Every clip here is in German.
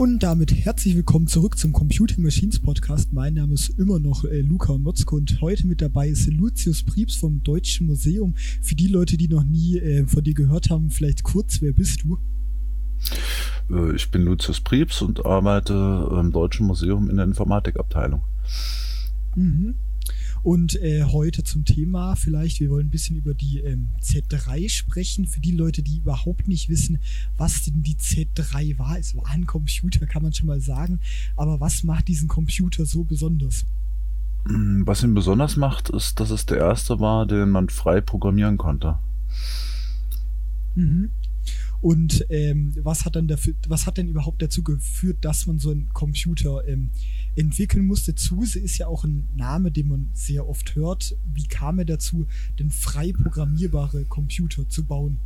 Und damit herzlich willkommen zurück zum Computing Machines Podcast. Mein Name ist immer noch äh, Luca Motzko und heute mit dabei ist Lucius Priebs vom Deutschen Museum. Für die Leute, die noch nie äh, von dir gehört haben, vielleicht kurz, wer bist du? Äh, ich bin Lucius Priebs und arbeite im Deutschen Museum in der Informatikabteilung. Mhm. Und äh, heute zum Thema vielleicht, wir wollen ein bisschen über die ähm, Z3 sprechen. Für die Leute, die überhaupt nicht wissen, was denn die Z3 war. Es war ein Computer, kann man schon mal sagen. Aber was macht diesen Computer so besonders? Mm, was ihn besonders macht, ist, dass es der erste war, den man frei programmieren konnte. Mhm. Und ähm, was hat dann dafür, was hat denn überhaupt dazu geführt, dass man so einen Computer ähm, entwickeln musste? Zuse ist ja auch ein Name, den man sehr oft hört. Wie kam er dazu, denn frei programmierbare Computer zu bauen?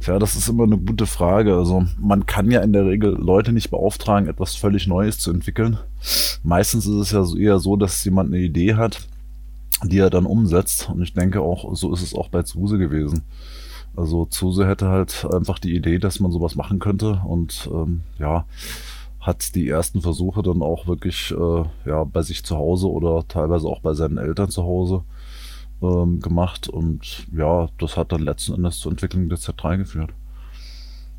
Tja, das ist immer eine gute Frage. Also man kann ja in der Regel Leute nicht beauftragen, etwas völlig Neues zu entwickeln. Meistens ist es ja eher so, dass jemand eine Idee hat, die er dann umsetzt. Und ich denke auch, so ist es auch bei Zuse gewesen. Also Zuse hätte halt einfach die Idee, dass man sowas machen könnte und ähm, ja, hat die ersten Versuche dann auch wirklich äh, ja, bei sich zu Hause oder teilweise auch bei seinen Eltern zu Hause ähm, gemacht und ja, das hat dann letzten Endes zur Entwicklung der Z3 geführt.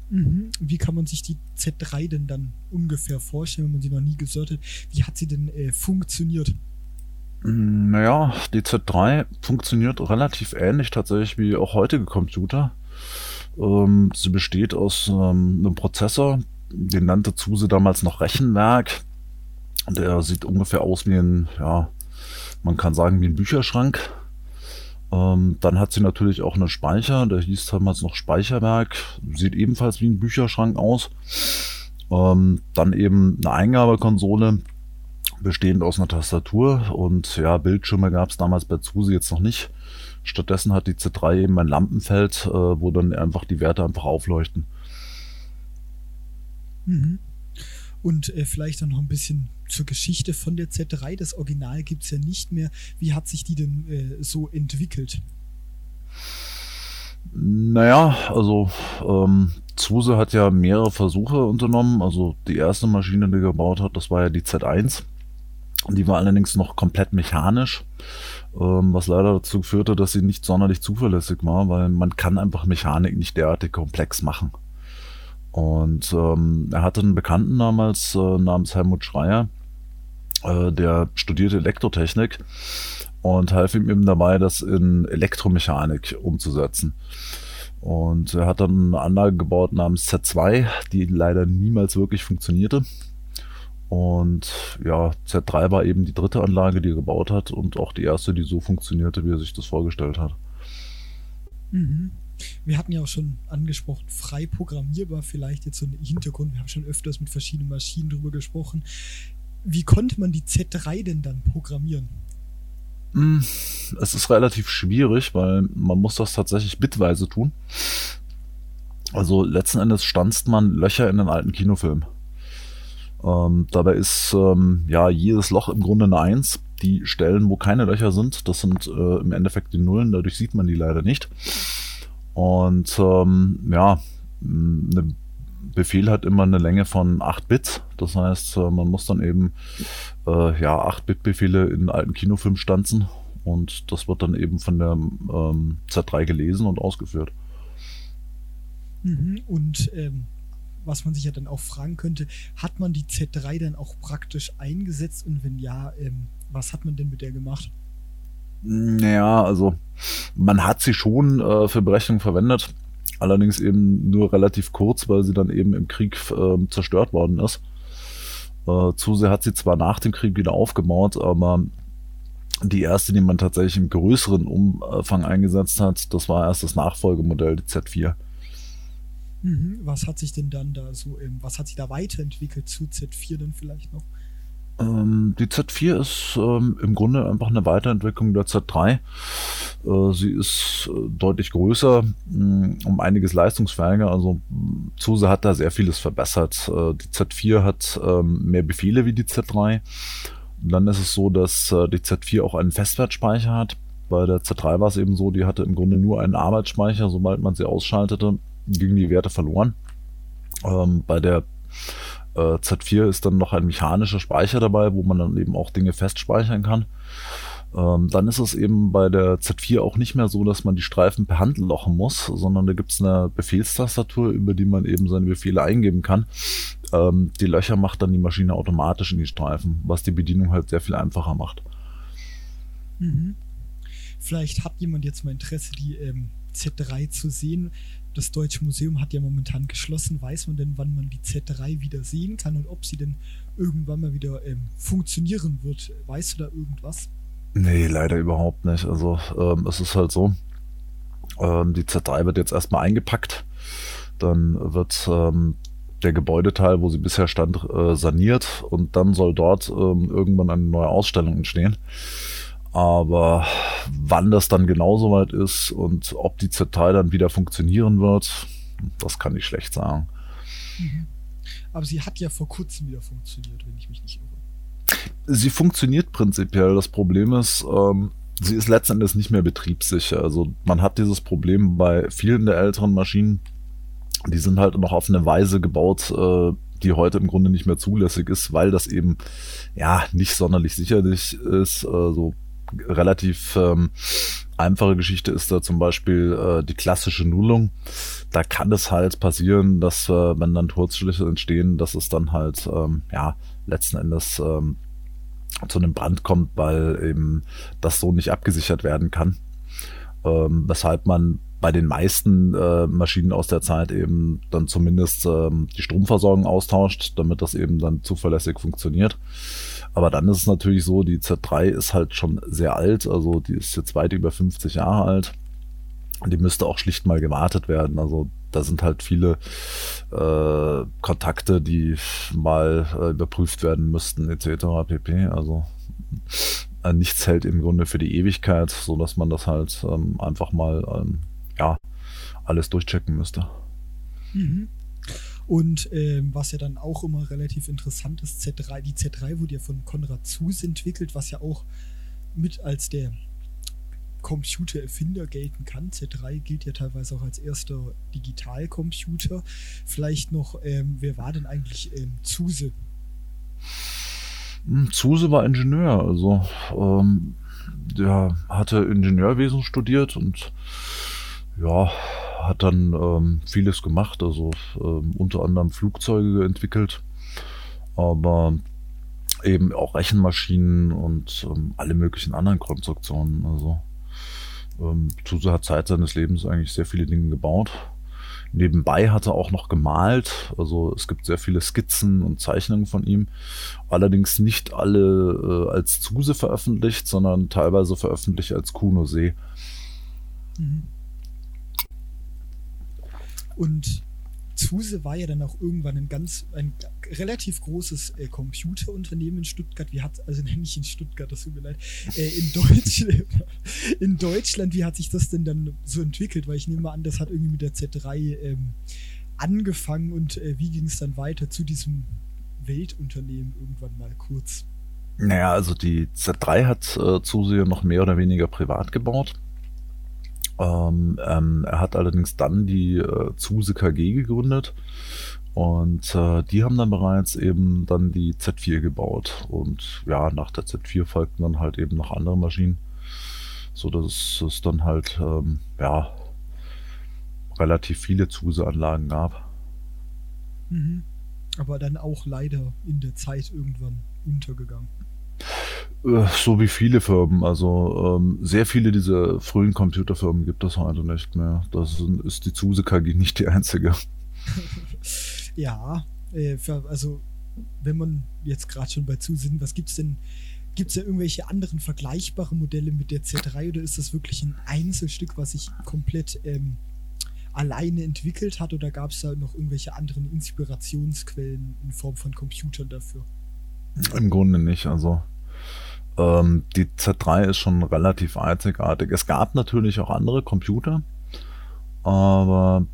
Mhm. Wie kann man sich die Z3 denn dann ungefähr vorstellen, wenn man sie noch nie gehört hat? Wie hat sie denn äh, funktioniert? Mm, naja, die Z3 funktioniert relativ ähnlich tatsächlich wie auch heutige Computer. Ähm, sie besteht aus ähm, einem Prozessor, den nannte Zuse damals noch Rechenwerk. Der sieht ungefähr aus wie ein, ja, man kann sagen wie ein Bücherschrank. Ähm, dann hat sie natürlich auch einen Speicher, der hieß damals noch Speicherwerk, sieht ebenfalls wie ein Bücherschrank aus. Ähm, dann eben eine Eingabekonsole, bestehend aus einer Tastatur und ja, Bildschirme gab es damals bei Zuse jetzt noch nicht. Stattdessen hat die Z3 eben ein Lampenfeld, äh, wo dann einfach die Werte einfach aufleuchten. Mhm. Und äh, vielleicht dann noch ein bisschen zur Geschichte von der Z3. Das Original gibt es ja nicht mehr. Wie hat sich die denn äh, so entwickelt? Naja, also ähm, Zuse hat ja mehrere Versuche unternommen. Also die erste Maschine, die er gebaut hat, das war ja die Z1. Die war allerdings noch komplett mechanisch, ähm, was leider dazu führte, dass sie nicht sonderlich zuverlässig war, weil man kann einfach Mechanik nicht derartig komplex machen. Und ähm, er hatte einen Bekannten damals äh, namens Helmut Schreier, äh, der studierte Elektrotechnik und half ihm eben dabei, das in Elektromechanik umzusetzen. Und er hat dann eine Anlage gebaut namens Z2, die leider niemals wirklich funktionierte. Und ja, Z3 war eben die dritte Anlage, die er gebaut hat und auch die erste, die so funktionierte, wie er sich das vorgestellt hat. Mhm. Wir hatten ja auch schon angesprochen, frei programmierbar, vielleicht jetzt so ein Hintergrund. Wir haben schon öfters mit verschiedenen Maschinen drüber gesprochen. Wie konnte man die Z3 denn dann programmieren? Hm, es ist relativ schwierig, weil man muss das tatsächlich bitweise tun. Also letzten Endes stanzt man Löcher in den alten Kinofilm. Ähm, dabei ist ähm, ja jedes Loch im Grunde eine Eins. Die Stellen, wo keine Löcher sind, das sind äh, im Endeffekt die Nullen, dadurch sieht man die leider nicht. Und ähm, ja, ein Befehl hat immer eine Länge von 8 Bit. Das heißt, äh, man muss dann eben äh, ja 8-Bit-Befehle in alten Kinofilm stanzen und das wird dann eben von der ähm, Z3 gelesen und ausgeführt. Mhm. Und ähm, was man sich ja dann auch fragen könnte, hat man die Z3 dann auch praktisch eingesetzt und wenn ja, ähm, was hat man denn mit der gemacht? Naja, also man hat sie schon äh, für Berechnungen verwendet, allerdings eben nur relativ kurz, weil sie dann eben im Krieg äh, zerstört worden ist. Äh, Zuse hat sie zwar nach dem Krieg wieder aufgebaut, aber die erste, die man tatsächlich im größeren Umfang eingesetzt hat, das war erst das Nachfolgemodell, die Z4. Mhm. Was hat sich denn dann da so, was hat sich da weiterentwickelt zu Z4 dann vielleicht noch? Ähm, die Z4 ist ähm, im Grunde einfach eine Weiterentwicklung der Z3. Äh, sie ist äh, deutlich größer, mh, mm, um einiges leistungsfähiger. Also Zuse hat da sehr vieles verbessert. Äh, die Z4 hat ähm, mehr Befehle wie die Z3. dann ist es so, dass äh, die Z4 auch einen Festwertspeicher hat. Bei der Z3 war es eben so, die hatte im Grunde nur einen Arbeitsspeicher. Sobald man sie ausschaltete, gingen die Werte verloren. Ähm, bei der Äh, Z4 ist dann noch ein mechanischer Speicher dabei, wo man dann eben auch Dinge festspeichern kann. Ähm, dann ist es eben bei der Z4 auch nicht mehr so, dass man die Streifen per Hand lochen muss, sondern da gibt es eine Befehlstastatur, über die man eben seine Befehle eingeben kann. Ähm, die Löcher macht dann die Maschine automatisch in die Streifen, was die Bedienung halt sehr viel einfacher macht. Mhm. Vielleicht hat jemand jetzt mal Interesse, die ähm, Z3 zu sehen. Das Deutsche Museum hat ja momentan geschlossen. Weiß man denn, wann man die Z3 wieder sehen kann und ob sie denn irgendwann mal wieder ähm, funktionieren wird? Weißt du da irgendwas? Nee, leider überhaupt nicht. Also ähm, es ist halt so, ähm, die Z3 wird jetzt erstmal eingepackt, dann wird ähm, der Gebäudeteil, wo sie bisher stand, äh, saniert und dann soll dort ähm, irgendwann eine neue Ausstellung entstehen. Aber wann das dann genau soweit ist und ob die Z3 dann wieder funktionieren wird, das kann ich schlecht sagen. Mhm. Aber sie hat ja vor kurzem wieder funktioniert, wenn ich mich nicht irre sie funktioniert prinzipiell. Das Problem ist, ähm, sie ist letzten Endes nicht mehr betriebssicher. Also man hat dieses Problem bei vielen der älteren Maschinen, die sind halt noch auf eine Weise gebaut, äh, die heute im Grunde nicht mehr zulässig ist, weil das eben ja nicht sonderlich sicherlich ist. Also relativ ähm, einfache Geschichte ist da zum Beispiel äh, die klassische Nullung. Da kann es halt passieren, dass äh, wenn dann Kurzschlüsse entstehen, dass es dann halt ähm, ja letzten Endes ähm, zu einem Brand kommt, weil eben das so nicht abgesichert werden kann. Ähm, weshalb man bei den meisten äh, Maschinen aus der Zeit eben dann zumindest ähm, die Stromversorgung austauscht, damit das eben dann zuverlässig funktioniert. Aber dann ist es natürlich so, die Z3 ist halt schon sehr alt, also die ist jetzt weit über 50 Jahre alt. Die müsste auch schlicht mal gewartet werden. Also da sind halt viele äh, Kontakte, die mal äh, überprüft werden müssten, etc. pp. Also äh, nichts hält im Grunde für die Ewigkeit, so dass man das halt ähm, einfach mal ähm, ja alles durchchecken müsste. Mhm. Und ähm, was ja dann auch immer relativ interessant ist, Z3, die Z3 wurde ja von Konrad Zuse entwickelt, was ja auch mit als der Computererfinder gelten kann. Z3 gilt ja teilweise auch als erster Digitalcomputer. Vielleicht noch, ähm, wer war denn eigentlich ähm, Zuse? Hm, Zuse war Ingenieur, also ähm, der hatte Ingenieurwesen studiert und ja, hat dann ähm, vieles gemacht, also ähm, unter anderem Flugzeuge entwickelt, aber eben auch Rechenmaschinen und ähm, alle möglichen anderen Konstruktionen. Also ähm, Zuse hat Zeit seines Lebens eigentlich sehr viele Dinge gebaut. Nebenbei hat er auch noch gemalt, also es gibt sehr viele Skizzen und Zeichnungen von ihm, allerdings nicht alle äh, als Zuse veröffentlicht, sondern teilweise veröffentlicht als Kuno See. Mhm. Und Zuse war ja dann auch irgendwann ein ganz, ein relativ großes äh, Computerunternehmen in Stuttgart. Wie hat, also nicht in Stuttgart, das tut mir leid, äh, in, Deutsch, in Deutschland, wie hat sich das denn dann so entwickelt? Weil ich nehme mal an, das hat irgendwie mit der Z3 ähm, angefangen und äh, wie ging es dann weiter zu diesem Weltunternehmen irgendwann mal kurz? Naja, also die Z3 hat äh, Zuse noch mehr oder weniger privat gebaut. Ähm, ähm, er hat allerdings dann die äh, Zuse KG gegründet und äh, die haben dann bereits eben dann die Z4 gebaut und ja, nach der Z4 folgten dann halt eben noch andere Maschinen, so dass es dann halt ähm, ja relativ viele Zuse-Anlagen gab. Mhm. Aber dann auch leider in der Zeit irgendwann untergegangen. Äh, so wie viele Firmen. Also ähm, sehr viele dieser frühen Computerfirmen gibt es heute nicht mehr. Das ist die Zuse KG nicht die einzige. ja, äh, also wenn man jetzt gerade schon bei Zuse sind, was gibt es denn? Gibt es ja irgendwelche anderen vergleichbare Modelle mit der Z3 oder ist das wirklich ein Einzelstück, was sich komplett ähm, alleine entwickelt hat oder gab es da noch irgendwelche anderen Inspirationsquellen in Form von Computern dafür? Im Grunde nicht. Also ähm, die Z3 ist schon relativ einzigartig. Es gab natürlich auch andere Computer, aber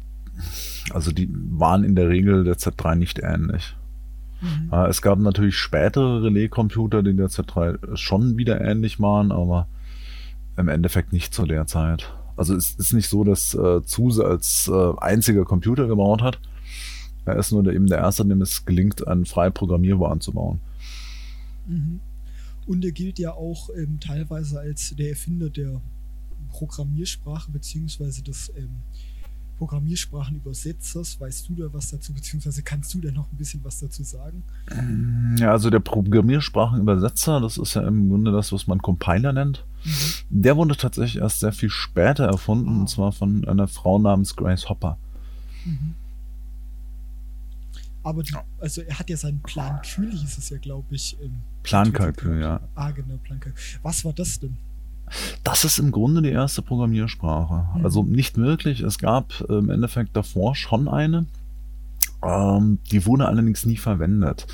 also die waren in der Regel der Z3 nicht ähnlich. Mhm. Äh, es gab natürlich spätere Relais-Computer, die der Z3 schon wieder ähnlich waren, aber im Endeffekt nicht zu der Zeit. Also es ist nicht so, dass äh, Zuse als äh, einziger Computer gebaut hat, Er ist nur der, eben der Erste, dem es gelingt, einen frei programmierbaren zu bauen. Mhm. Und er gilt ja auch ähm, teilweise als der Erfinder der Programmiersprache beziehungsweise des ähm, Programmiersprachenübersetzers. Weißt du da was dazu, beziehungsweise kannst du da noch ein bisschen was dazu sagen? Ja, also der Programmiersprachenübersetzer, das ist ja im Grunde das, was man Compiler nennt. Mhm. Der wurde tatsächlich erst sehr viel später erfunden, ah. und zwar von einer Frau namens Grace Hopper. Mhm. Aber die, also er hat ja seinen Plan Kühl, hieß es ja, glaube ich. Plankalkül, ja. Ah, genau, Plankalkül. Was war das denn? Das ist im Grunde die erste Programmiersprache. Mhm. Also nicht wirklich. Es gab im Endeffekt davor schon eine. Ähm, die wurde allerdings nie verwendet.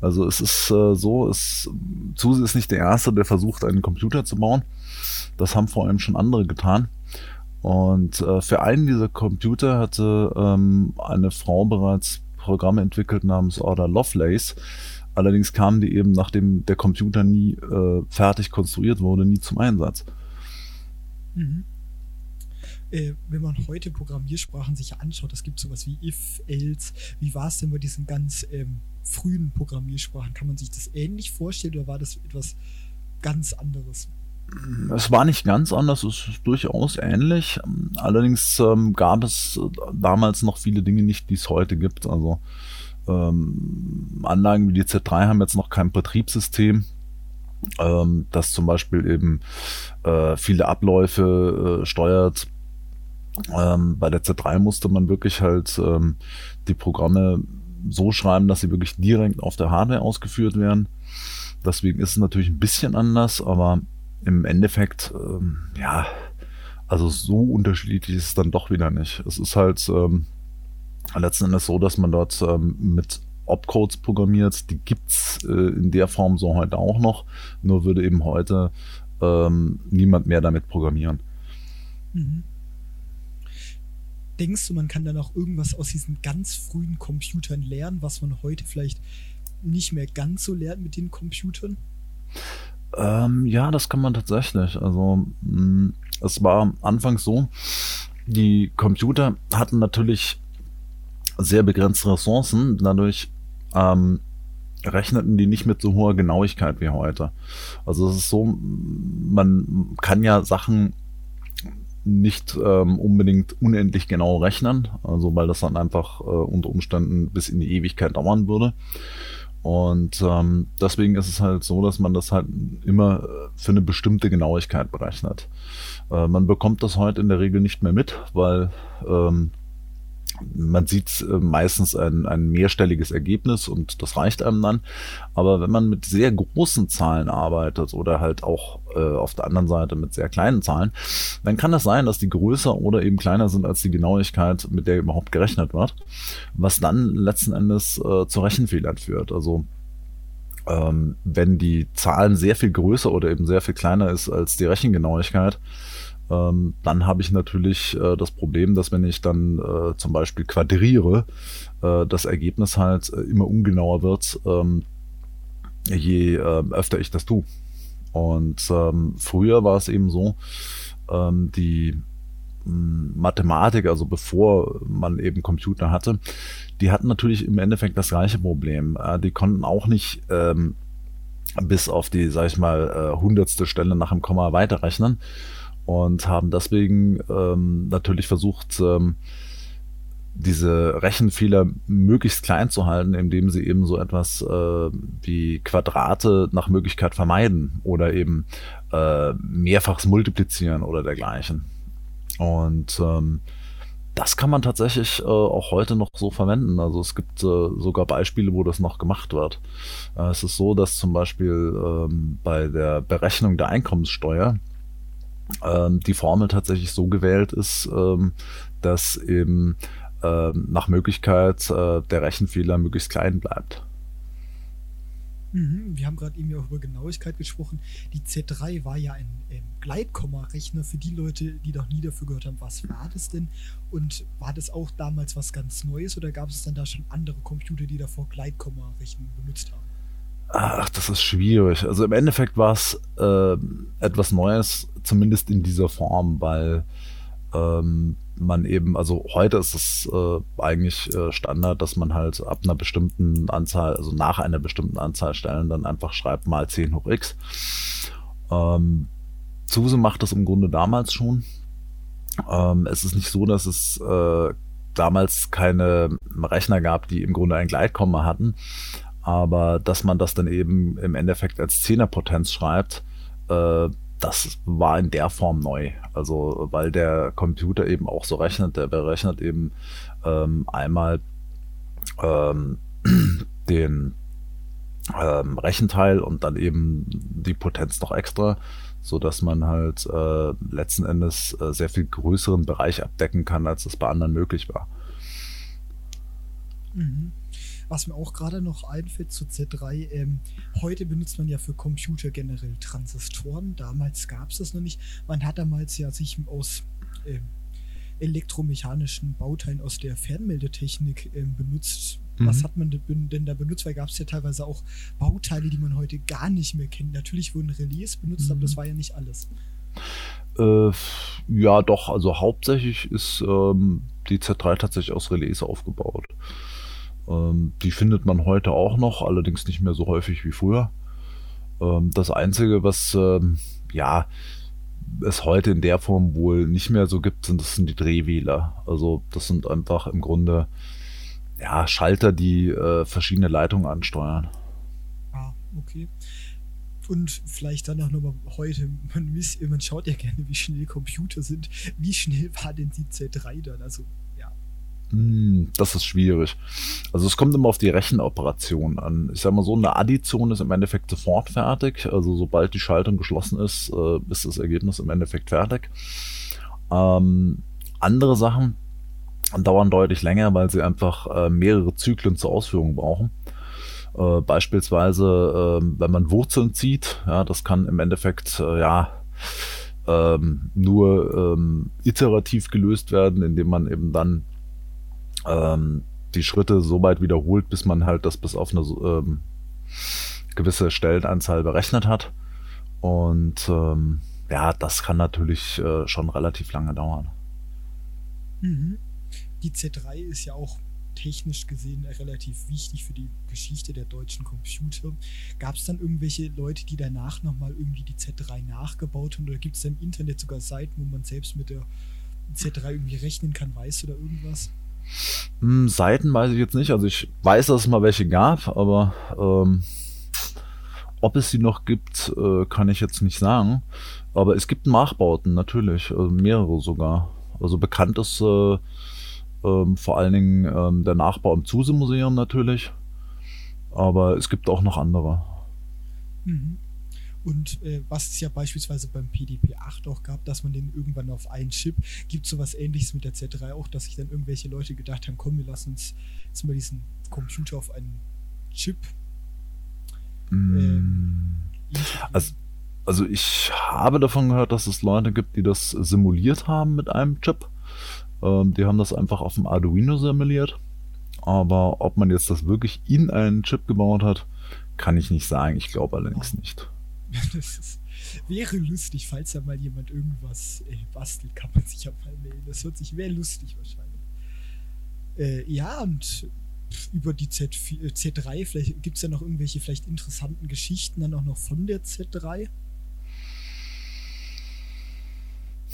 Also es ist äh, so, es, Zuse ist nicht der Erste, der versucht, einen Computer zu bauen. Das haben vor allem schon andere getan. Und äh, für einen dieser Computer hatte ähm, eine Frau bereits Programme entwickelt namens Order Lovelace, Allerdings kamen die eben, nachdem der Computer nie äh, fertig konstruiert wurde, nie zum Einsatz. Mhm. Äh, wenn man heute Programmiersprachen sich anschaut, es gibt sowas wie if, else. Wie war es denn bei diesen ganz ähm, frühen Programmiersprachen? Kann man sich das ähnlich vorstellen oder war das etwas ganz anderes? Es war nicht ganz anders, es ist durchaus ähnlich. Allerdings ähm, gab es damals noch viele Dinge nicht, die es heute gibt. Also ähm, Anlagen wie die Z3 haben jetzt noch kein Betriebssystem, ähm, das zum Beispiel eben äh, viele Abläufe äh, steuert. Ähm, bei der Z3 musste man wirklich halt ähm, die Programme so schreiben, dass sie wirklich direkt auf der Hardware ausgeführt werden. Deswegen ist es natürlich ein bisschen anders, aber im Endeffekt, ähm, ja, also so unterschiedlich ist es dann doch wieder nicht. Es ist halt ähm, letzten Endes so, dass man dort ähm, mit Opcodes programmiert. Die gibt's äh, in der Form so heute auch noch. Nur würde eben heute ähm, niemand mehr damit programmieren. Mhm. Denkst du, man kann dann auch irgendwas aus diesen ganz frühen Computern lernen, was man heute vielleicht nicht mehr ganz so lernt mit den Computern? Ähm, ja, das kann man tatsächlich. Also mh, mm, es war anfangs so, die Computer hatten natürlich sehr begrenzte Ressourcen. Dadurch ähm, rechneten die nicht mit so hoher Genauigkeit wie heute. Also es ist so, man kann ja Sachen nicht ähm, unbedingt unendlich genau rechnen, also weil das dann einfach äh, unter Umständen bis in die Ewigkeit dauern würde. Und ähm, deswegen ist es halt so, dass man das halt immer für eine bestimmte Genauigkeit berechnet. Äh, man bekommt das heute in der Regel nicht mehr mit, weil ähm, man sieht äh, meistens ein, ein mehrstelliges Ergebnis und das reicht einem dann. Aber wenn man mit sehr großen Zahlen arbeitet oder halt auch äh, auf der anderen Seite mit sehr kleinen Zahlen, dann kann das sein, dass die größer oder eben kleiner sind als die Genauigkeit, mit der überhaupt gerechnet wird, was dann letzten Endes äh, zu Rechenfehlern führt. Also ähm, wenn die Zahlen sehr viel größer oder eben sehr viel kleiner ist als die Rechengenauigkeit, ähm, dann habe ich natürlich äh, das Problem, dass wenn ich dann äh, zum Beispiel quadriere, äh, das Ergebnis halt äh, immer ungenauer wird, ähm, je ähm, öfter ich das tue. Und ähm, früher war es eben so, ähm, die hm, Mathematik, also bevor man eben Computer hatte, die hatten natürlich im Endeffekt das gleiche Problem. Äh, die konnten auch nicht ähm, bis auf die, sag ich mal, äh, hundertste Stelle nach dem Komma weiterrechnen, und haben deswegen ähm, natürlich versucht, ähm, diese Rechenfehler möglichst klein zu halten, indem sie eben so etwas äh, wie Quadrate nach Möglichkeit vermeiden oder eben äh, mehrfachs multiplizieren oder dergleichen. Und ähm, das kann man tatsächlich äh, auch heute noch so verwenden. Also es gibt äh, sogar Beispiele, wo das noch gemacht wird. Äh, es ist so, dass zum Beispiel ähm, bei der Berechnung der Einkommenssteuer die Formel tatsächlich so gewählt ist, ähm, dass eben ähm, nach Möglichkeit äh, der Rechenfehler möglichst klein bleibt. Mhm, wir haben gerade eben auch über Genauigkeit gesprochen. Die Z3 war ja ein ähm, Gleitkomma-Rechner für die Leute, die noch nie dafür gehört haben. Was war das denn? Und war das auch damals was ganz Neues oder gab es dann da schon andere Computer, die davor Gleitkomma-Rechnen benutzt haben? Ach, das ist schwierig. Also im Endeffekt war es äh, etwas Neues, zumindest in dieser Form, weil ähm, man eben, also heute ist es äh, eigentlich äh, Standard, dass man halt ab einer bestimmten Anzahl, also nach einer bestimmten Anzahl Stellen dann einfach schreibt mal 10 hoch x. Ähm, SUSE macht das im Grunde damals schon. Ähm, es ist nicht so, dass es äh, damals keine Rechner gab, die im Grunde ein Gleitkomma hatten, aber dass man das dann eben im Endeffekt als Zehnerpotenz schreibt, äh, das war in der Form neu. Also weil der Computer eben auch so rechnet, der berechnet eben ähm, einmal ähm, den ähm, Rechenteil und dann eben die Potenz noch extra, so dass man halt äh, letzten Endes äh, sehr viel größeren Bereich abdecken kann, als es bei anderen möglich war. Mhm. Was mir auch gerade noch einfällt zu Z3, ähm, heute benutzt man ja für Computer generell Transistoren. Damals gab es das noch nicht. Man hat damals ja sich aus ähm, elektromechanischen Bauteilen aus der Fernmeldetechnik ähm, benutzt. Mhm. Was hat man denn da benutzt? Weil gab es ja teilweise auch Bauteile, die man heute gar nicht mehr kennt. Natürlich wurden Relais benutzt, mhm. aber das mhm. war ja nicht alles. Äh, ja, doch. Also hauptsächlich ist ähm, die Z3 tatsächlich aus Relais aufgebaut. Ähm, die findet man heute auch noch, allerdings nicht mehr so häufig wie früher. Ähm, das Einzige, was ähm, ja es heute in der Form wohl nicht mehr so gibt, sind das sind die Drehwähler. Also das sind einfach im Grunde ja, Schalter, die äh, verschiedene Leitungen ansteuern. Ah, okay. Und vielleicht dann auch nochmal heute, man, man schaut ja gerne, wie schnell Computer sind. Wie schnell war denn die Z3 dann? Also hm, das ist schwierig. Also es kommt immer auf die Rechenoperation an. Ich sag mal so, eine Addition ist im Endeffekt sofort fertig. Also sobald die Schaltung geschlossen ist, äh, ist das Ergebnis im Endeffekt fertig. Ähm, andere Sachen dauern deutlich länger, weil sie einfach äh, mehrere Zyklen zur Ausführung brauchen. Äh, beispielsweise, äh, wenn man Wurzeln zieht, ja, das kann im Endeffekt äh, ja ähm, nur ähm, iterativ gelöst werden, indem man eben dann ähm, die Schritte so weit wiederholt, bis man halt das bis auf eine ähm, gewisse Stellenanzahl berechnet hat. Und ähm, ja, das kann natürlich äh, schon relativ lange dauern. Mhm. Die Z3 ist ja auch technisch gesehen relativ wichtig für die Geschichte der deutschen Computer. Gab es dann irgendwelche Leute, die danach nochmal irgendwie die Z3 nachgebaut haben? Oder gibt es im Internet sogar Seiten, wo man selbst mit der Z3 irgendwie rechnen kann? Weißt du da irgendwas? Hm, Seiten weiß ich jetzt nicht. Also ich weiß, dass es mal welche gab, aber ähm, ob es sie noch gibt, äh, kann ich jetzt nicht sagen. Aber es gibt Nachbauten, natürlich, also mehrere sogar. Also bekannt ist äh, ähm, vor allen Dingen ähm, der Nachbau im Zuse-Museum natürlich. Aber es gibt auch noch andere. Mhm. Und äh, was es ja beispielsweise beim PDP-8 auch gab, dass man den irgendwann auf einen Chip, gibt sowas ähnliches mit der Z3 auch, dass sich dann irgendwelche Leute gedacht haben, komm, wir lassen uns jetzt mal diesen Computer auf einen Chip. Mm. Ähm, also, also ich habe davon gehört, dass es Leute gibt, die das simuliert haben mit einem Chip. Ähm, die haben das einfach auf dem Arduino simuliert. Aber ob man jetzt das wirklich in einen Chip gebaut hat, kann ich nicht sagen. Ich glaube allerdings nicht. Das ist, wäre lustig, falls da mal jemand irgendwas äh, bastelt, kann man sich ja mal melden. Das hört sich, wäre lustig wahrscheinlich. Äh, ja, und über die Z4, äh, Z3, vielleicht gibt es ja noch irgendwelche vielleicht interessanten Geschichten dann auch noch von der Z3.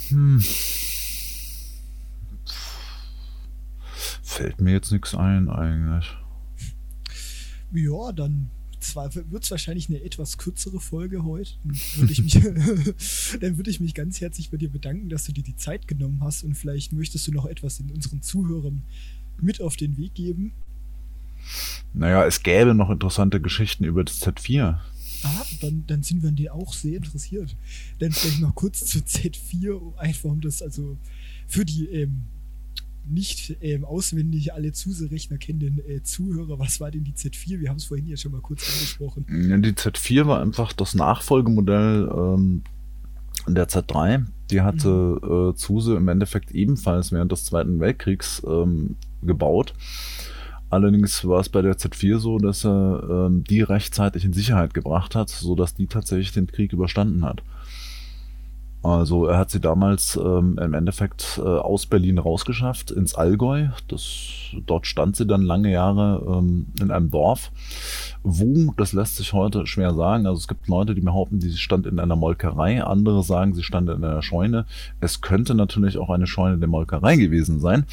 Hm. Fällt mir jetzt nichts ein eigentlich. Ja, dann zwar wird es wahrscheinlich eine etwas kürzere Folge heute. Dann würde ich, mich, dann würde ich mich ganz herzlich bei dir bedanken, dass du dir die Zeit genommen hast und vielleicht möchtest du noch etwas in unseren Zuhörern mit auf den Weg geben. Naja, es gäbe noch interessante Geschichten über das Z4. Ah, dann, dann sind wir an dir auch sehr interessiert. Dann vielleicht noch kurz zu Z4, einfach um das also für die ähm, nicht ähm, auswendig alle Zuse-Rechner kennenden äh, Zuhörer, was war denn die Z4? Wir haben es vorhin ja schon mal kurz angesprochen. Ja, die Z4 war einfach das Nachfolgemodell ähm, der Z3. Die hatte mhm. äh, Zuse im Endeffekt ebenfalls während des Zweiten Weltkriegs ähm, gebaut. Allerdings war es bei der Z4 so, dass er ähm, die rechtzeitig in Sicherheit gebracht hat, sodass die tatsächlich den Krieg überstanden hat. Also er hat sie damals ähm, im Endeffekt äh, aus Berlin rausgeschafft ins Allgäu. Das, dort stand sie dann lange Jahre ähm, in einem Dorf. Wo, das lässt sich heute schwer sagen. Also es gibt Leute, die behaupten, sie stand in einer Molkerei. Andere sagen, sie stand in einer Scheune. Es könnte natürlich auch eine Scheune der Molkerei gewesen sein.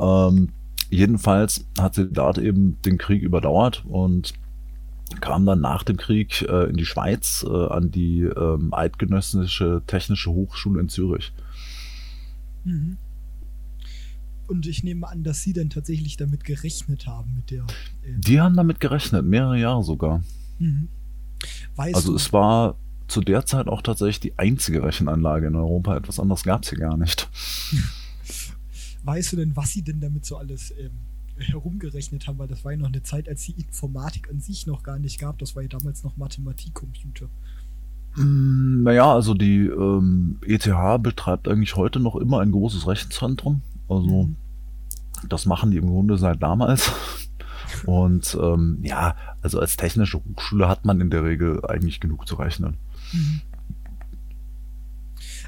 Ähm, jedenfalls hat sie dort eben den Krieg überdauert und kam dann nach dem Krieg äh, in die Schweiz äh, an die ähm, Eidgenössische Technische Hochschule in Zürich. Mhm. Und ich nehme an, dass Sie dann tatsächlich damit gerechnet haben mit der. Äh die haben damit gerechnet, mehrere Jahre sogar. Mhm. also du, es war zu der Zeit auch tatsächlich die einzige Rechenanlage in Europa. Etwas anderes gab es hier gar nicht. Weißt du denn, was Sie denn damit so alles ähm, herumgerechnet haben, weil das war ja noch eine Zeit, als die Informatik an sich noch gar nicht gab. Das war ja damals noch Mathematikcomputer. Mm, naja, also die ähm, ETH betreibt eigentlich heute noch immer ein großes Rechenzentrum. Also mhm. das machen die im Grunde seit damals. Und ähm, ja, also als technische Hochschule hat man in der Regel eigentlich genug zu rechnen. Mhm.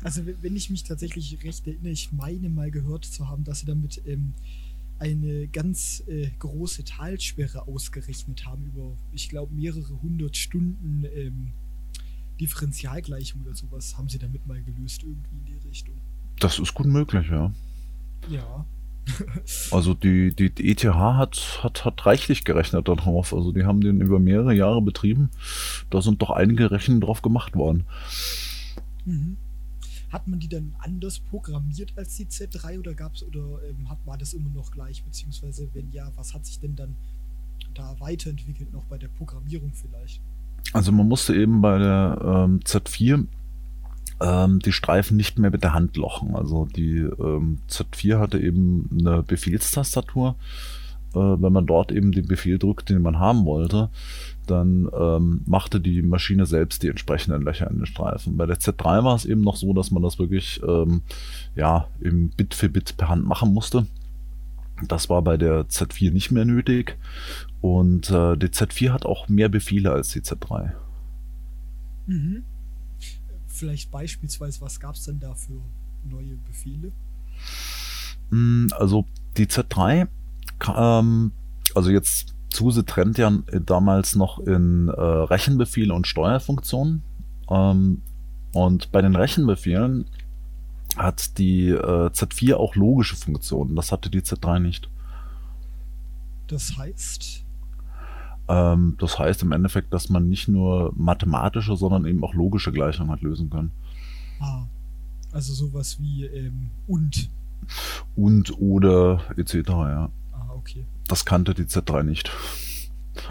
Also wenn ich mich tatsächlich recht erinnere, ich meine mal gehört zu haben, dass sie damit ähm, eine ganz äh, große Talsperre ausgerechnet haben über, ich glaube, mehrere hundert Stunden ähm, Differentialgleichung oder sowas haben sie damit mal gelöst, irgendwie in die Richtung. Das ist gut möglich, ja. Ja. also die, die, die, ETH hat, hat, hat reichlich gerechnet darauf. Also die haben den über mehrere Jahre betrieben. Da sind doch einige Rechnungen drauf gemacht worden. Mhm. Hat man die dann anders programmiert als die Z3 oder gab's oder ähm, hat, war das immer noch gleich? Beziehungsweise wenn ja, was hat sich denn dann da weiterentwickelt, noch bei der Programmierung vielleicht? Also man musste eben bei der ähm, Z4 ähm, die Streifen nicht mehr mit der Hand lochen. Also die ähm, Z4 hatte eben eine Befehlstastatur. Äh, wenn man dort eben den Befehl drückt, den man haben wollte, dann ähm, machte die Maschine selbst die entsprechenden Löcher in den Streifen. Bei der Z3 war es eben noch so, dass man das wirklich ähm, ja, im Bit für Bit per Hand machen musste. Das war bei der Z4 nicht mehr nötig. Und äh, die Z4 hat auch mehr Befehle als die Z3. Mhm. Vielleicht beispielsweise, was gab es denn da für neue Befehle? Hm, also die Z3, ähm, also jetzt SUSE trennt ja damals noch in äh, Rechenbefehle und Steuerfunktionen. Ähm, und bei den Rechenbefehlen hat die äh, Z4 auch logische Funktionen. Das hatte die Z3 nicht. Das heißt? Ähm, das heißt im Endeffekt, dass man nicht nur mathematische, sondern eben auch logische Gleichungen hat lösen können. Ah, also sowas wie ähm, und. Und oder etc. Ja. Okay. Das kannte die Z3 nicht.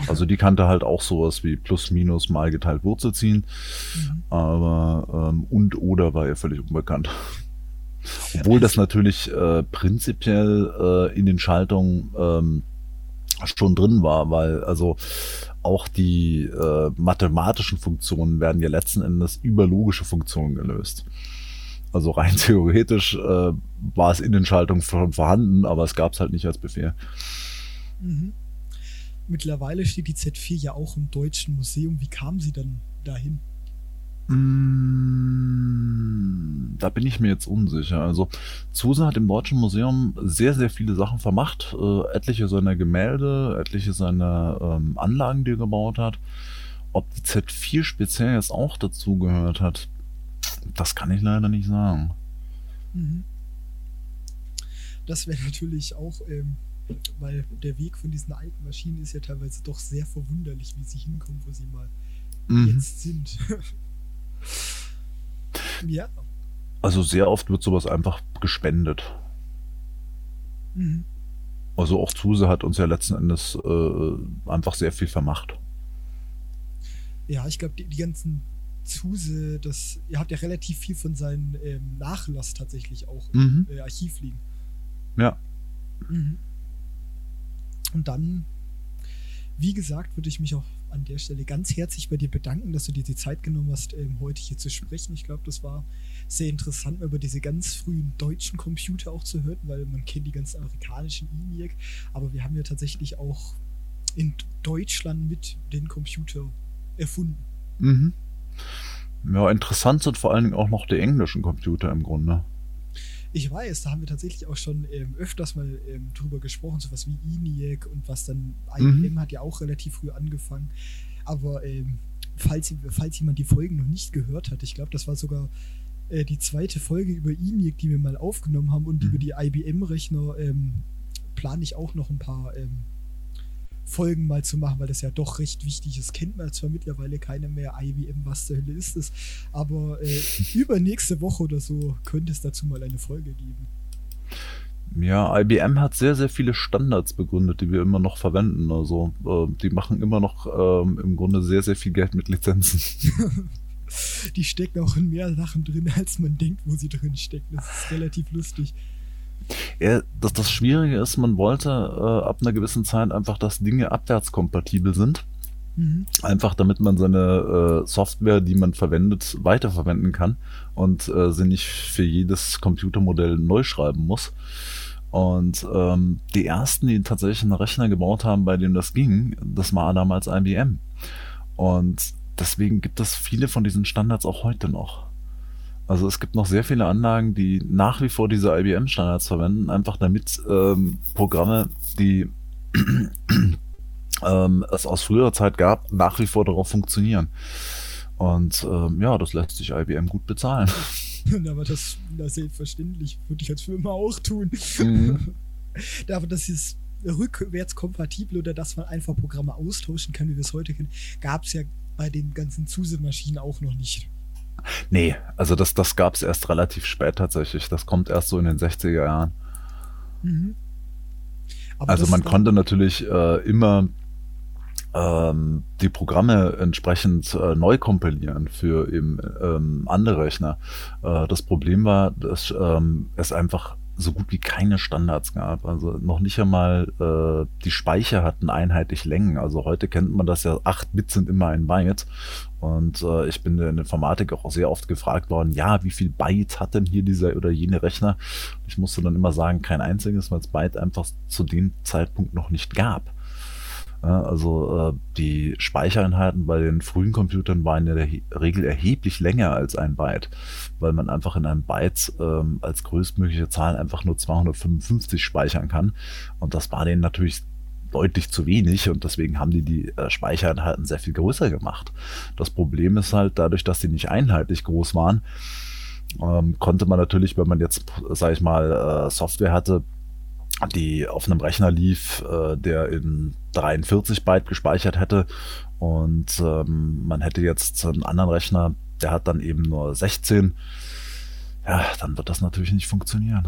Also die kannte halt auch sowas wie plus minus mal geteilt Wurzel ziehen. Mhm. Aber ähm, und oder war ihr völlig unbekannt. Obwohl das natürlich äh, prinzipiell äh, in den Schaltungen ähm, schon drin war, weil also auch die äh, mathematischen Funktionen werden ja letzten Endes über logische Funktionen gelöst. Also rein theoretisch äh, war es in den Schaltungen schon vorhanden, aber es gab es halt nicht als Befehl. Mhm. Mittlerweile steht die Z4 ja auch im Deutschen Museum. Wie kam sie dann dahin? Mm, da bin ich mir jetzt unsicher. Also Zuse hat im Deutschen Museum sehr, sehr viele Sachen vermacht. Äh, etliche seiner Gemälde, etliche seiner ähm, Anlagen, die er gebaut hat. Ob die Z4 speziell jetzt auch dazu gehört hat, das kann ich leider nicht sagen. Mhm. Das wäre natürlich auch ähm, weil der Weg von diesen alten Maschinen ist ja teilweise doch sehr verwunderlich, wie sie hinkommen, wo sie mal mhm. jetzt sind. ja. Also sehr oft wird sowas einfach gespendet. Mhm. Also auch Zuse hat uns ja letzten Endes äh, einfach sehr viel vermacht. Ja, ich glaube, die, die, ganzen Zuse, das, ihr habt ja relativ viel von seinem ähm, Nachlass tatsächlich auch mhm. im äh, Archiv liegen. Ja. Mhm. Und dann, wie gesagt, würde ich mich auch an der Stelle ganz herzlich bei dir bedanken, dass du dir die Zeit genommen hast, ähm, heute hier zu sprechen. Ich glaube, das war sehr interessant, über diese ganz frühen deutschen Computer auch zu hören, weil man kennt die ganzen amerikanischen ENIAC, aber wir haben ja tatsächlich auch in Deutschland mit den Computer erfunden. Mhm. Ja, interessant sind vor allen Dingen auch noch die englischen Computer im Grunde. Ich weiß, da haben wir tatsächlich auch schon ähm, öfters mal ähm, drüber gesprochen, sowas wie ENIAC und was dann IBM mhm. hat ja auch relativ früh angefangen. Aber ähm, falls, falls jemand die Folgen noch nicht gehört hat, ich glaube, das war sogar äh, die zweite Folge über ENIAC, die wir mal aufgenommen haben und mhm. über die IBM-Rechner ähm, plane ich auch noch ein paar ähm, Folgen mal zu machen, weil das ja doch recht wichtig ist. Kennt man zwar mittlerweile keine mehr IBM, was zur Hölle ist es, aber äh, übernächste Woche oder so könnte es dazu mal eine Folge geben. Ja, IBM hat sehr, sehr viele Standards begründet, die wir immer noch verwenden. Also äh, die machen immer noch äh, im Grunde sehr, sehr viel Geld mit Lizenzen. die stecken auch in mehr Sachen drin, als man denkt, wo sie drin stecken. Das ist relativ lustig. Ja, das, das Schwierige ist, man wollte äh, ab einer gewissen Zeit einfach, dass Dinge abwärtskompatibel sind. Mhm. Einfach damit man seine äh, Software, die man verwendet, weiterverwenden kann und äh, sie nicht für jedes Computermodell neu schreiben muss. Und ähm, die ersten, die tatsächlich einen Rechner gebaut haben, bei dem das ging, das war damals IBM. Und deswegen gibt es viele von diesen Standards auch heute noch. Also es gibt noch sehr viele Anlagen, die nach wie vor diese IBM-Standards verwenden, einfach damit ähm, Programme, die ähm, es aus früherer Zeit gab, nach wie vor darauf funktionieren. Und ähm, ja, das lässt sich IBM gut bezahlen. Aber das, das selbstverständlich, würde ich als Firma auch tun. Mhm. Aber das ist rückwärtskompatibel oder dass man einfach Programme austauschen kann, wie wir es heute kennen, gab es ja bei den ganzen Zuse-Maschinen auch noch nicht. Nee, also das, das gab es erst relativ spät tatsächlich. Das kommt erst so in den 60er Jahren. Mhm. Also man konnte natürlich äh, immer ähm, die Programme entsprechend äh, neu kompilieren für eben ähm, andere Rechner. Äh, das Problem war, dass ähm, es einfach so gut wie keine Standards gab. Also noch nicht einmal äh, die Speicher hatten einheitlich Längen. Also heute kennt man das ja, 8 Bit sind immer ein Byte. Und äh, ich bin in der Informatik auch sehr oft gefragt worden, ja, wie viel Byte hat denn hier dieser oder jene Rechner? Ich musste dann immer sagen, kein einziges, weil es Byte einfach zu dem Zeitpunkt noch nicht gab. Ja, also äh, die Speichereinheiten bei den frühen Computern waren in der Regel erheblich länger als ein Byte, weil man einfach in einem Byte ähm, als größtmögliche Zahl einfach nur 255 speichern kann. Und das war denen natürlich deutlich zu wenig und deswegen haben die die äh, Speichereinheiten sehr viel größer gemacht. Das Problem ist halt dadurch, dass die nicht einheitlich groß waren, ähm, konnte man natürlich, wenn man jetzt, sage ich mal, äh, Software hatte, die auf einem Rechner lief, äh, der in 43 Byte gespeichert hätte und ähm, man hätte jetzt einen anderen Rechner, der hat dann eben nur 16, ja, dann wird das natürlich nicht funktionieren.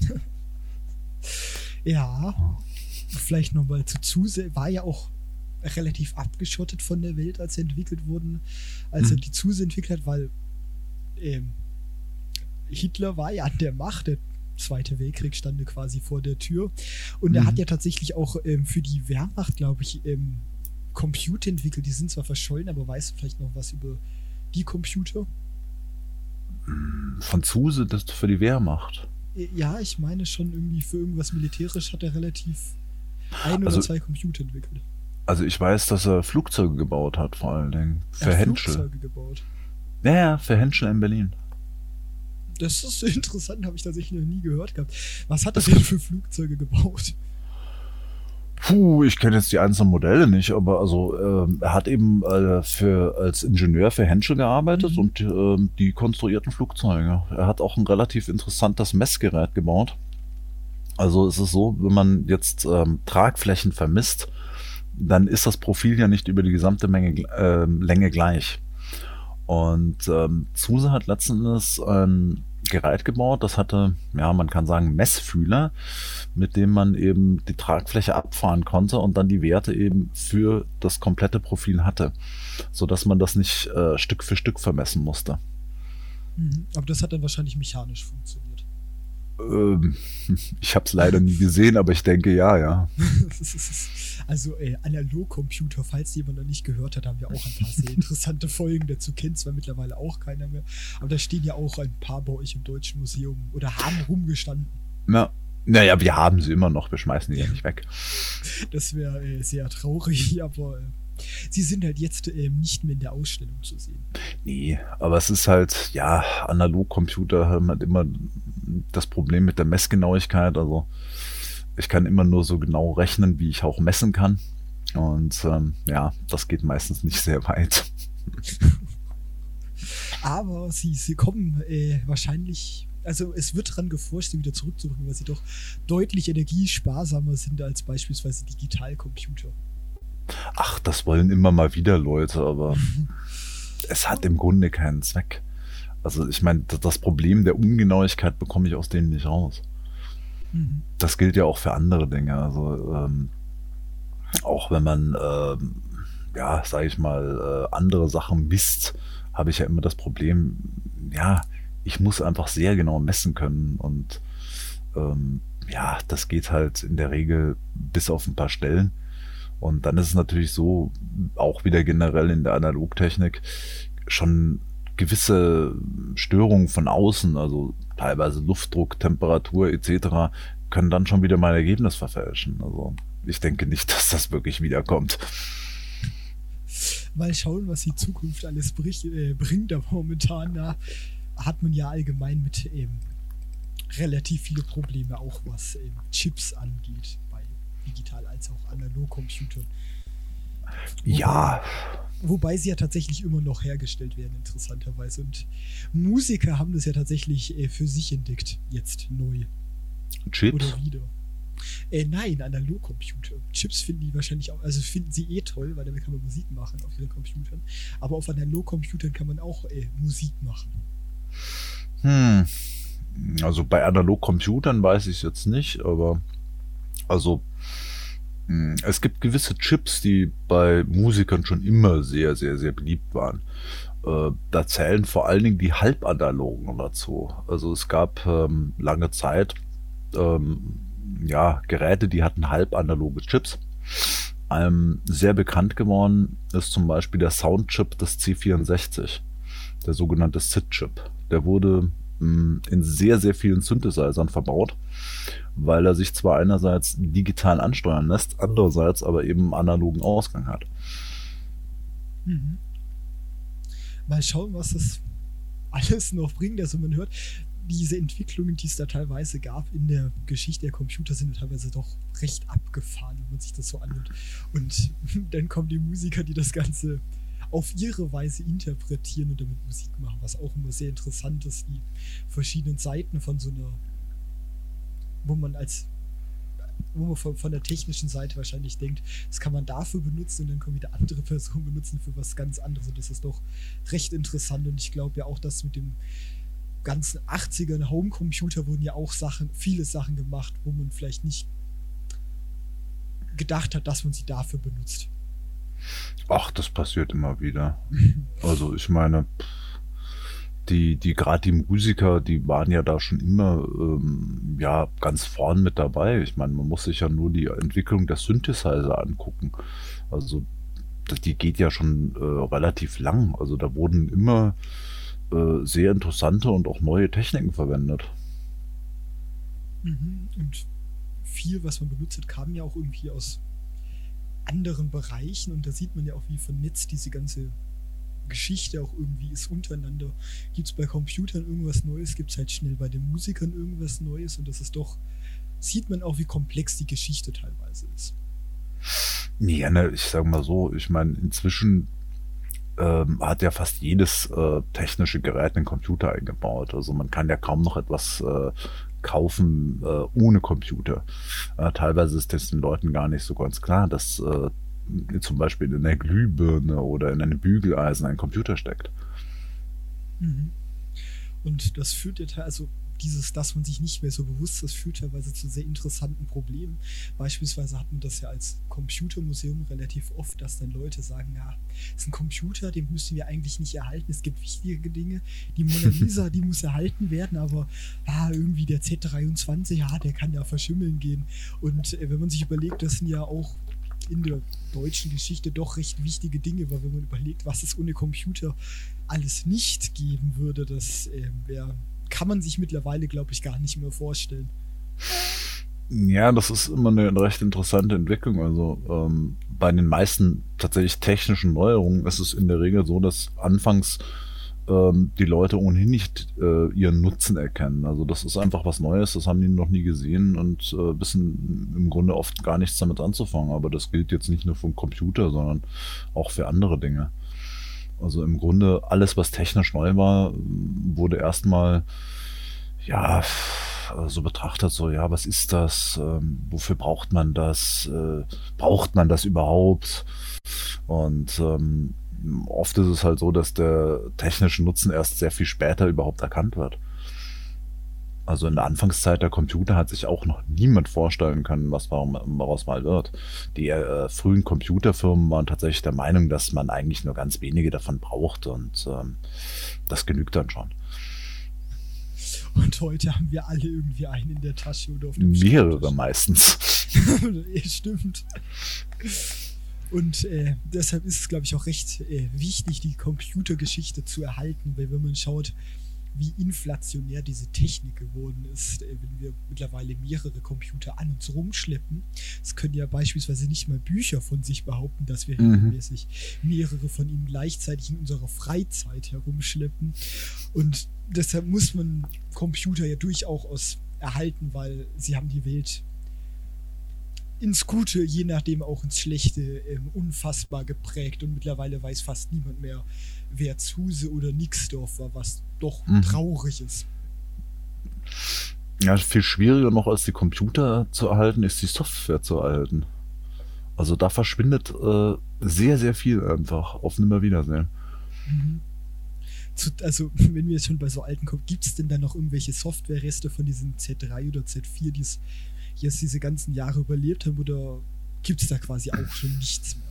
ja, vielleicht nochmal zu Zuse, war ja auch relativ abgeschottet von der Welt, als sie entwickelt wurden, als mhm. er die Zuse entwickelt hat, weil ähm, Hitler war ja an der Macht, der Zweite Weltkrieg stande quasi vor der Tür. Und mhm. er hat ja tatsächlich auch ähm, für die Wehrmacht, glaube ich, ähm, Computer entwickelt. Die sind zwar verschollen, aber weißt du vielleicht noch was über die Computer? Franzose, das für die Wehrmacht. Äh, ja, ich meine schon irgendwie für irgendwas militärisch hat er relativ ein also, oder zwei Computer entwickelt. Also ich weiß, dass er Flugzeuge gebaut hat, vor allen Dingen. Für Henschel. Flugzeuge gebaut. Ja, ja, für Henschel in Berlin. Das ist interessant, habe ich tatsächlich noch nie gehört gehabt. Was hat er denn für Flugzeuge gebaut? Puh, ich kenne jetzt die einzelnen Modelle nicht, aber also ähm, er hat eben äh, für als Ingenieur für Henschel gearbeitet mhm. und äh, die konstruierten Flugzeuge. Er hat auch ein relativ interessantes Messgerät gebaut. Also es ist so, wenn man jetzt ähm, Tragflächen vermisst, dann ist das Profil ja nicht über die gesamte Menge, äh, Länge gleich. Und ähm, Zuse hat letztens ein Gerät gebaut, das hatte, ja, man kann sagen, Messfühler, mit dem man eben die Tragfläche abfahren konnte und dann die Werte eben für das komplette Profil hatte, sodass man das nicht äh, Stück für Stück vermessen musste. Mhm. Aber das hat dann wahrscheinlich mechanisch funktioniert. Ähm, ich habe es leider nie gesehen, aber ich denke ja, ja. also äh, Analogcomputer, falls jemand noch nicht gehört hat, haben wir auch ein paar sehr interessante Folgen dazu. Kennt zwar mittlerweile auch keiner mehr, aber da stehen ja auch ein paar bei euch im Deutschen Museum oder haben rumgestanden. Na, naja, wir haben sie immer noch, wir schmeißen die ja nicht weg. Das wäre äh, sehr traurig, aber äh, sie sind halt jetzt äh, nicht mehr in der Ausstellung zu sehen. Nee, aber es ist halt, ja, Analogcomputer haben halt immer das Problem mit der Messgenauigkeit. Also ich kann immer nur so genau rechnen, wie ich auch messen kann. Und ähm, ja, das geht meistens nicht sehr weit. Aber sie, sie kommen äh, wahrscheinlich, also es wird daran geforscht, sie wieder zurückzubringen, weil sie doch deutlich energiesparsamer sind als beispielsweise Digitalcomputer. Ach, das wollen immer mal wieder Leute, aber es hat im Grunde keinen Zweck. Also ich meine, das Problem der Ungenauigkeit bekomme ich aus denen nicht raus. Mhm. Das gilt ja auch für andere Dinge. Also ähm, auch wenn man, ähm, ja, sage ich mal, äh, andere Sachen misst, habe ich ja immer das Problem, ja, ich muss einfach sehr genau messen können und ähm, ja, das geht halt in der Regel bis auf ein paar Stellen. Und dann ist es natürlich so, auch wieder generell in der Analogtechnik, schon gewisse Störungen von außen, also teilweise Luftdruck, Temperatur etc., können dann schon wieder mein Ergebnis verfälschen. Also ich denke nicht, dass das wirklich wiederkommt. Mal schauen, was die Zukunft alles äh, bringt. Aber momentan na, hat man ja allgemein mit ähm, relativ viele Probleme, auch was ähm, Chips angeht, bei digital als auch Analogcomputern. Ja. Wobei sie ja tatsächlich immer noch hergestellt werden, interessanterweise. Und Musiker haben das ja tatsächlich äh, für sich entdeckt, jetzt neu. Chips? Oder wieder. Äh, nein, Analogcomputer. Chips finden die wahrscheinlich auch, also finden sie eh toll, weil damit kann man Musik machen auf ihren Computern. Aber auf Analogcomputern kann man auch äh, Musik machen. Hm. Also bei Analogcomputern weiß ich es jetzt nicht, aber also es gibt gewisse Chips, die bei Musikern schon immer sehr, sehr, sehr beliebt waren. Äh, da zählen vor allen Dingen die Halbanalogen dazu. Also es gab ähm, lange Zeit ähm, ja, Geräte, die hatten halbanaloge Chips. Ähm, sehr bekannt geworden ist zum Beispiel der Soundchip des C64, der sogenannte SID-Chip. Der wurde hm, in sehr, sehr vielen Synthesizern verbaut, weil er sich zwar einerseits digital ansteuern lässt, andererseits aber eben analogen Ausgang hat. Mhm. Mal schauen, was das alles noch bringt. Also man hört, diese Entwicklungen, die es da teilweise gab in der Geschichte der Computer, sind teilweise doch recht abgefahren, wenn man sich das so anhört. Und dann kommen die Musiker, die das Ganze auf ihre Weise interpretieren und damit Musik machen, was auch immer sehr interessant ist, die verschiedenen Seiten von so einer, wo man als wo man von, von, der technischen Seite wahrscheinlich denkt, das kann man dafür benutzen und dann kommen wieder andere Personen benutzen für was ganz anderes und das ist doch recht interessant und ich glaube ja auch, dass mit dem ganzen 80ern Homecomputer wurden ja auch Sachen, viele Sachen gemacht, wo man vielleicht nicht gedacht hat, dass man sie dafür benutzt. Ach, das passiert immer wieder. also ich meine, die, die gerade die Musiker, die waren ja da schon immer ähm, ja ganz vorn mit dabei. Ich meine, man muss sich ja nur die Entwicklung der Synthesizer angucken. Also die geht ja schon äh, relativ lang. Also da wurden immer äh, sehr interessante und auch neue Techniken verwendet. Mhm. Und viel, was man benutzt hat, kam ja auch irgendwie aus anderen Bereichen und da sieht man ja auch, wie vernetzt diese ganze Geschichte auch irgendwie ist untereinander. Gibt es bei Computern irgendwas Neues, gibt es halt schnell bei den Musikern irgendwas Neues und das ist doch, sieht man auch, wie komplex die Geschichte teilweise ist. Ja, ne, ich sag mal so, ich meine, inzwischen ähm, hat ja fast jedes äh, technische Gerät einen Computer eingebaut. Also man kann ja kaum noch etwas äh, kaufen äh, ohne Computer. Äh, teilweise ist das den Leuten gar nicht so ganz klar, dass äh, zum Beispiel in einer Glühbirne oder in einem Bügeleisen ein Computer steckt. Mhm. Und das führt ja, also dieses, dass man sich nicht mehr so bewusst ist, führt teilweise zu sehr interessanten Problemen. Beispielsweise hat man das ja als Computermuseum relativ oft, dass dann Leute sagen, ja, ist ein Computer, den müssen wir eigentlich nicht erhalten. Es gibt wichtige Dinge. Die Mona Lisa, die muss erhalten werden, aber ah, irgendwie der Z23, ja, der kann ja verschimmeln gehen. Und äh, wenn man sich überlegt, das sind ja auch in der deutschen Geschichte doch recht wichtige Dinge, weil wenn man überlegt, was es ohne Computer alles nicht geben würde, das äh, wäre kann man sich mittlerweile, glaube ich, gar nicht mehr vorstellen. Ja, das ist immer eine recht interessante Entwicklung. Also ähm, bei den meisten tatsächlich technischen Neuerungen ist es in der Regel so, dass anfangs ähm, die Leute ohnehin nicht äh, ihren Nutzen erkennen. Also das ist einfach was Neues, das haben die noch nie gesehen und äh, wissen im Grunde oft gar nichts damit anzufangen. Aber das gilt jetzt nicht nur für den Computer, sondern auch für andere Dinge. Also im Grunde alles, was technisch neu war, wurde erstmal ja so betrachtet, so ja, was ist das? Ähm, wofür braucht man das? Äh, braucht man das überhaupt? Und ähm, oft ist es halt so, dass der technische Nutzen erst sehr viel später überhaupt erkannt wird. Also in der Anfangszeit der Computer hat sich auch noch niemand vorstellen können, was daraus mal wird. Die äh, frühen Computerfirmen waren tatsächlich der Meinung, dass man eigentlich nur ganz wenige davon braucht und ähm, das genügt dann schon. Und heute haben wir alle irgendwie einen in der Tasche oder auf dem Mehrere meistens. ja, stimmt. Und äh, deshalb ist es, glaube ich, auch recht äh, wichtig, die Computergeschichte zu erhalten, weil wenn man schaut, wie inflationär diese Technik geworden ist, äh, wenn wir mittlerweile mehrere Computer an uns rumschleppen. Es können ja beispielsweise nicht mal Bücher von sich behaupten, dass wir mhm. regelmäßig mehrere von ihnen gleichzeitig in unserer Freizeit herumschleppen. Und deshalb muss man Computer ja durchaus erhalten, weil sie haben die Welt ins Gute, je nachdem auch ins Schlechte, ähm, unfassbar geprägt und mittlerweile weiß fast niemand mehr, wer Zuse oder Nixdorf war, was doch mhm. traurig ist. Ja, viel schwieriger noch als die Computer zu erhalten, ist die Software zu erhalten. Also da verschwindet äh, sehr, sehr viel einfach auf Nimmerwiedersehen. Mhm. Zu, also, wenn wir jetzt schon bei so alten kommen, gibt es denn da noch irgendwelche Software-Reste von diesen Z3 oder Z4, die es jetzt diese ganzen Jahre überlebt haben, oder gibt es da quasi auch schon nichts mehr?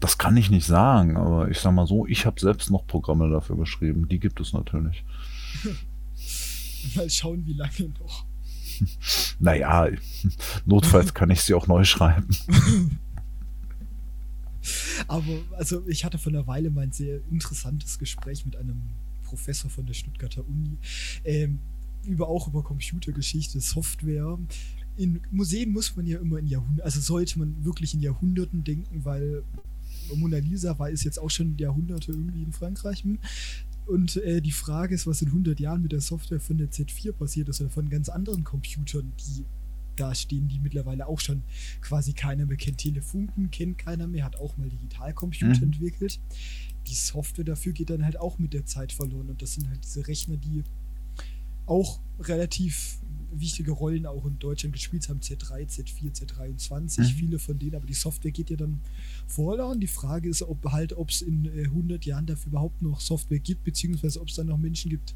Das kann ich nicht sagen, aber ich sag mal so, ich habe selbst noch Programme dafür geschrieben. Die gibt es natürlich. Mal schauen, wie lange noch. Naja, notfalls kann ich sie auch neu schreiben. Aber also ich hatte vor einer Weile mal ein sehr interessantes Gespräch mit einem Professor von der Stuttgarter Uni. Ähm, über auch über Computergeschichte, Software. In Museen muss man ja immer in Jahrhunderten, also sollte man wirklich in Jahrhunderten denken, weil Mona Lisa war ist jetzt auch schon Jahrhunderte irgendwie in Frankreich. Hm? Und äh, die Frage ist, was in 100 Jahren mit der Software von der Z4 passiert ist oder von ganz anderen Computern, die da stehen, die mittlerweile auch schon quasi keiner mehr kennt. Telefunken kennt keiner mehr, hat auch mal Digitalcomputer mhm. entwickelt. Die Software dafür geht dann halt auch mit der Zeit verloren und das sind halt diese Rechner, die auch relativ wichtige Rollen auch in Deutschland gespielt haben, Z3, Z4, Z23, mhm. viele von denen, aber die Software geht ja dann verloren. Die Frage ist, ob halt, ob es in äh, 100 Jahren dafür überhaupt noch Software gibt, beziehungsweise ob es dann noch Menschen gibt,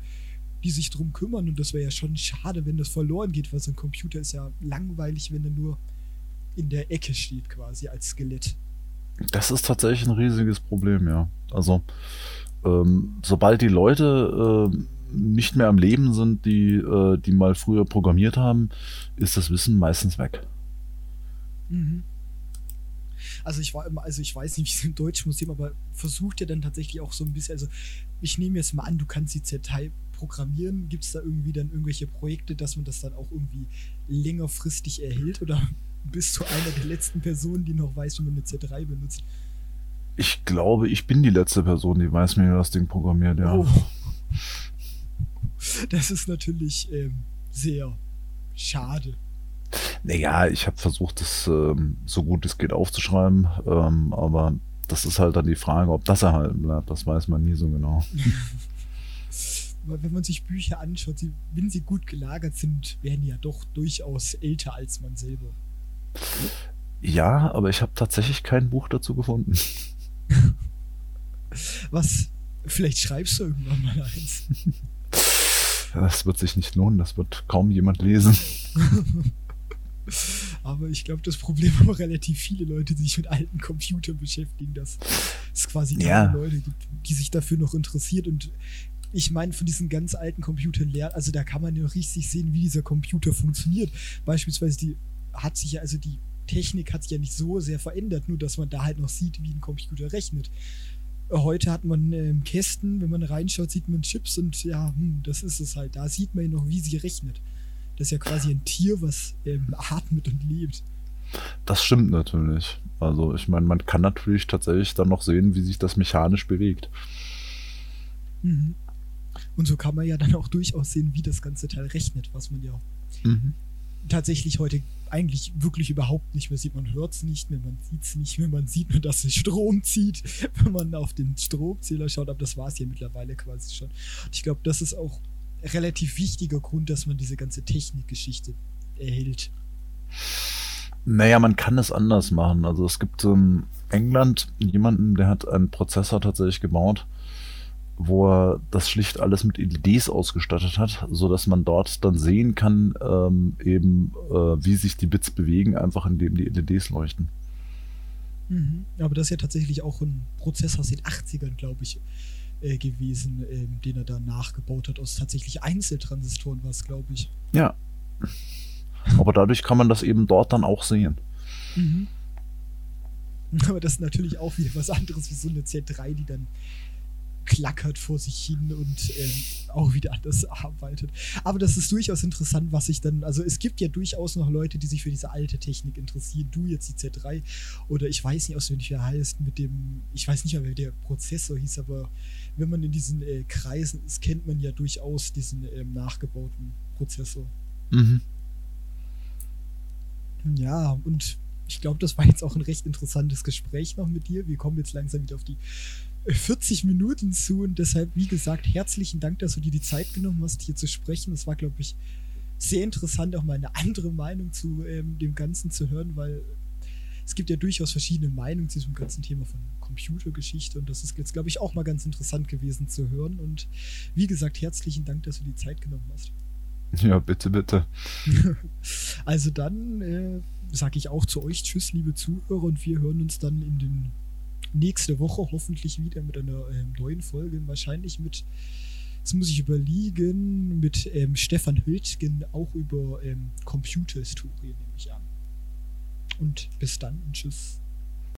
die sich drum kümmern und das wäre ja schon schade, wenn das verloren geht, weil so ein Computer ist ja langweilig, wenn er nur in der Ecke steht quasi als Skelett. Das ist tatsächlich ein riesiges Problem, ja. Also ähm, sobald die Leute äh, nicht mehr am Leben sind, die, äh, die mal früher programmiert haben, ist das Wissen meistens weg. Mhm. Also ich war immer, also ich weiß nicht, wie es im Deutschen Museum, aber versucht ja dann tatsächlich auch so ein bisschen, also ich nehme jetzt mal an, du kannst die Z3 programmieren. Gibt es da irgendwie dann irgendwelche Projekte, dass man das dann auch irgendwie längerfristig erhält oder bist du einer der letzten Personen, die noch weiß, wie man eine Z3 benutzt? Ich glaube, ich bin die letzte Person, die weiß, wie man das Ding programmiert, ja. Oh. Das ist natürlich ähm, sehr schade. Naja, ich habe versucht, das ähm, so gut es geht aufzuschreiben, ähm, aber das ist halt dann die Frage, ob das erhalten bleibt. Das weiß man nie so genau. Wenn man sich Bücher anschaut, sie, wenn sie gut gelagert sind, werden die ja doch durchaus älter als man selber. Ja, aber ich habe tatsächlich kein Buch dazu gefunden. Was? Vielleicht schreibst du irgendwann mal eins. Das wird sich nicht lohnen, das wird kaum jemand lesen. Aber ich glaube, das Problem haben relativ viele Leute, die sich mit alten Computern beschäftigen, dass es quasi keine ja. Leute gibt, die sich dafür noch interessiert. Und ich meine, von diesen ganz alten Computern lernen, also da kann man ja richtig sehen, wie dieser Computer funktioniert. Beispielsweise die hat sich ja, also die Technik hat sich ja nicht so sehr verändert, nur dass man da halt noch sieht, wie ein Computer rechnet. Heute hat man ähm, Kästen, wenn man reinschaut, sieht man Chips und ja, hm, das ist es halt. Da sieht man ja noch, wie sie rechnet. Das ist ja quasi ein Tier, was ähm, atmet und lebt. Das stimmt natürlich. Also ich meine, man kann natürlich tatsächlich dann noch sehen, wie sich das mechanisch bewegt. Mhm. Und so kann man ja dann auch durchaus sehen, wie das ganze Teil rechnet, was man ja mhm. tatsächlich heute eigentlich wirklich überhaupt nicht mehr sieht. Man hört es nicht mehr, man sieht es nicht mehr, man sieht nur, dass es Strom zieht, wenn man auf den Stromzähler schaut, aber das war es ja mittlerweile quasi schon. Und ich glaube, das ist auch relativ wichtiger Grund, dass man diese ganze Technikgeschichte erhält. Naja, man kann es anders machen. Also es gibt in England jemanden, der hat einen Prozessor tatsächlich gebaut, wo er das schlicht alles mit LEDs ausgestattet hat, so dass man dort dann sehen kann, ähm, eben äh, wie sich die Bits bewegen, einfach indem die LEDs leuchten. Mhm. Aber das ist ja tatsächlich auch ein Prozessor aus den 80ern, glaube ich, äh, gewesen, äh, den er da nachgebaut hat, aus tatsächlich Einzeltransistoren war es, glaube ich. Ja. Aber dadurch kann man das eben dort dann auch sehen. Mhm. Aber das ist natürlich auch wieder was anderes wie so eine Z3, die dann klackert vor sich hin und ähm, auch wieder anders arbeitet. Aber das ist durchaus interessant, was ich dann, also es gibt ja durchaus noch Leute, die sich für diese alte Technik interessieren. Du jetzt die Z3 oder ich weiß nicht auswendig, wie er heißt, mit dem, ich weiß nicht mehr, wer der Prozessor hieß, aber wenn man in diesen äh, Kreisen ist, kennt man ja durchaus diesen ähm, nachgebauten Prozessor. Mhm. Ja, und ich glaube, das war jetzt auch ein recht interessantes Gespräch noch mit dir. Wir kommen jetzt langsam wieder auf die 40 Minuten zu und deshalb, wie gesagt, herzlichen Dank, dass du dir die Zeit genommen hast, hier zu sprechen. Es war, glaube ich, sehr interessant, auch mal eine andere Meinung zu ähm, dem Ganzen zu hören, weil es gibt ja durchaus verschiedene Meinungen zu diesem ganzen Thema von Computergeschichte und das ist jetzt, glaube ich, auch mal ganz interessant gewesen zu hören. Und wie gesagt, herzlichen Dank, dass du die Zeit genommen hast. Ja, bitte, bitte. also dann äh, sage ich auch zu euch Tschüss, liebe Zuhörer, und wir hören uns dann in den nächste Woche hoffentlich wieder mit einer ähm, neuen Folge, wahrscheinlich mit, jetzt muss ich überlegen, mit ähm, Stefan Hültgen auch über ähm, Computerhistorie, nehme ich an. Und bis dann und tschüss.